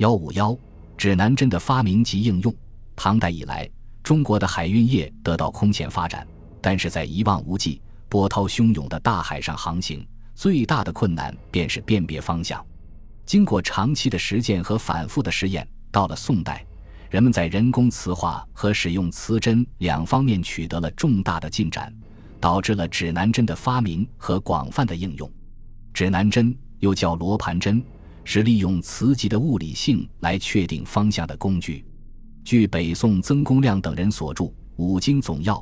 幺五幺，指南针的发明及应用。唐代以来，中国的海运业得到空前发展，但是在一望无际、波涛汹涌的大海上航行，最大的困难便是辨别方向。经过长期的实践和反复的试验，到了宋代，人们在人工磁化和使用磁针两方面取得了重大的进展，导致了指南针的发明和广泛的应用。指南针又叫罗盘针，是利用磁极的物理性来确定方向的工具。据北宋曾公亮等人所著《五经总要》，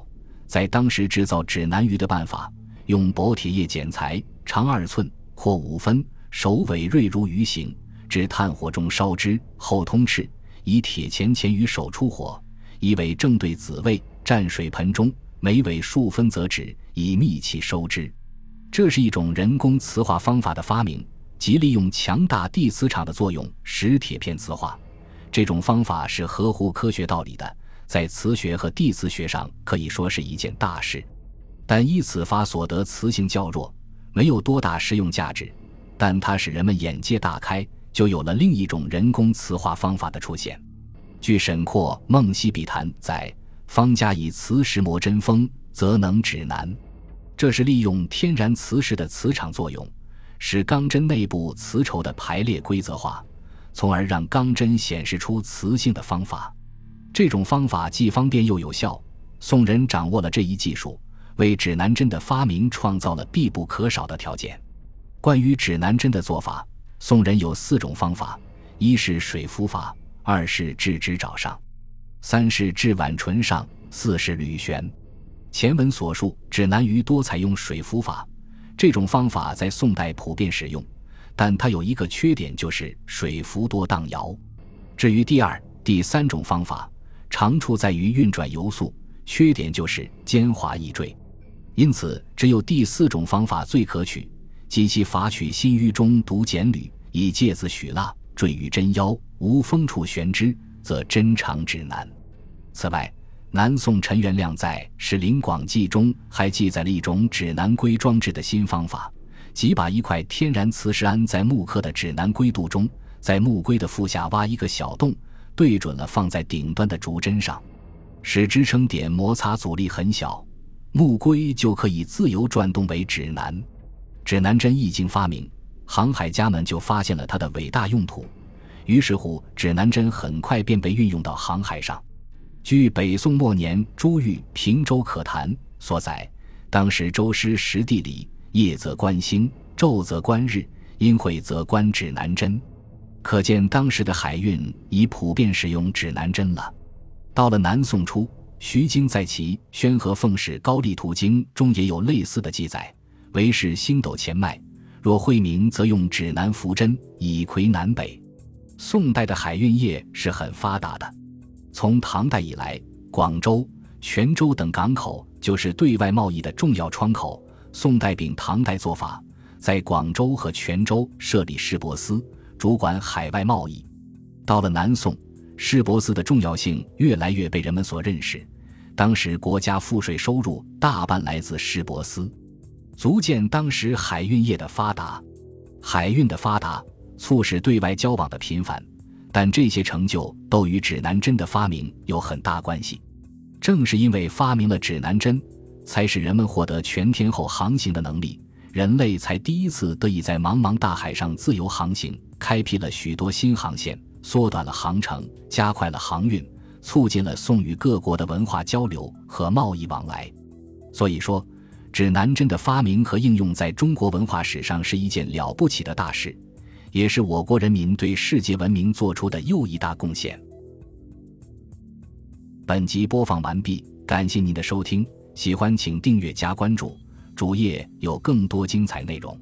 在当时制造指南鱼的办法，用薄铁叶剪裁，长二寸，阔五分。首尾锐如鱼形，至炭火中烧之，后通赤，以铁钳钳于手出火，以尾正对子位，蘸水盆中，每尾数分则止，以密气收之。这是一种人工磁化方法的发明，即利用强大地磁场的作用使铁片磁化。这种方法是合乎科学道理的，在磁学和地磁学上可以说是一件大事。但依此法所得磁性较弱，没有多大实用价值。但它使人们眼界大开，就有了另一种人工磁化方法的出现。据沈括《梦溪笔谈》载，方家以磁石磨针锋，则能指南。这是利用天然磁石的磁场作用，使钢针内部磁绸的排列规则化，从而让钢针显示出磁性的方法。这种方法既方便又有效。宋人掌握了这一技术，为指南针的发明创造了必不可少的条件。关于指南针的做法，宋人有四种方法：一是水浮法，二是置指爪上，三是置碗唇上，四是捋旋。前文所述，指南鱼多采用水浮法，这种方法在宋代普遍使用，但它有一个缺点，就是水浮多荡摇。至于第二、第三种方法，长处在于运转游速，缺点就是尖滑易坠。因此，只有第四种方法最可取。及其法取心淤中独剪缕，以芥子许蜡，坠于针腰，无风处悬之，则针长指南。此外，南宋陈元亮在《史林广记》中还记载了一种指南龟装置的新方法，即把一块天然磁石安在木刻的指南龟肚中，在木龟的腹下挖一个小洞，对准了放在顶端的竹针上，使支撑点摩擦阻力很小，木龟就可以自由转动为指南。指南针一经发明，航海家们就发现了它的伟大用途，于是乎，指南针很快便被运用到航海上。据北宋末年朱玉《平州可谈》所载，当时周师识地理，夜则观星，昼则观日，阴晦则观指南针，可见当时的海运已普遍使用指南针了。到了南宋初，徐经在其《宣和奉使高丽图经》中也有类似的记载。为是星斗前脉，若晦明，则用指南浮针以窥南北。宋代的海运业是很发达的，从唐代以来，广州、泉州等港口就是对外贸易的重要窗口。宋代秉唐代做法，在广州和泉州设立市舶司，主管海外贸易。到了南宋，市舶司的重要性越来越被人们所认识。当时国家赋税收入大半来自市舶司。足见当时海运业的发达，海运的发达促使对外交往的频繁，但这些成就都与指南针的发明有很大关系。正是因为发明了指南针，才使人们获得全天候航行的能力，人类才第一次得以在茫茫大海上自由航行，开辟了许多新航线，缩短了航程，加快了航运，促进了宋与各国的文化交流和贸易往来。所以说。指南针的发明和应用在中国文化史上是一件了不起的大事，也是我国人民对世界文明做出的又一大贡献。本集播放完毕，感谢您的收听，喜欢请订阅加关注，主页有更多精彩内容。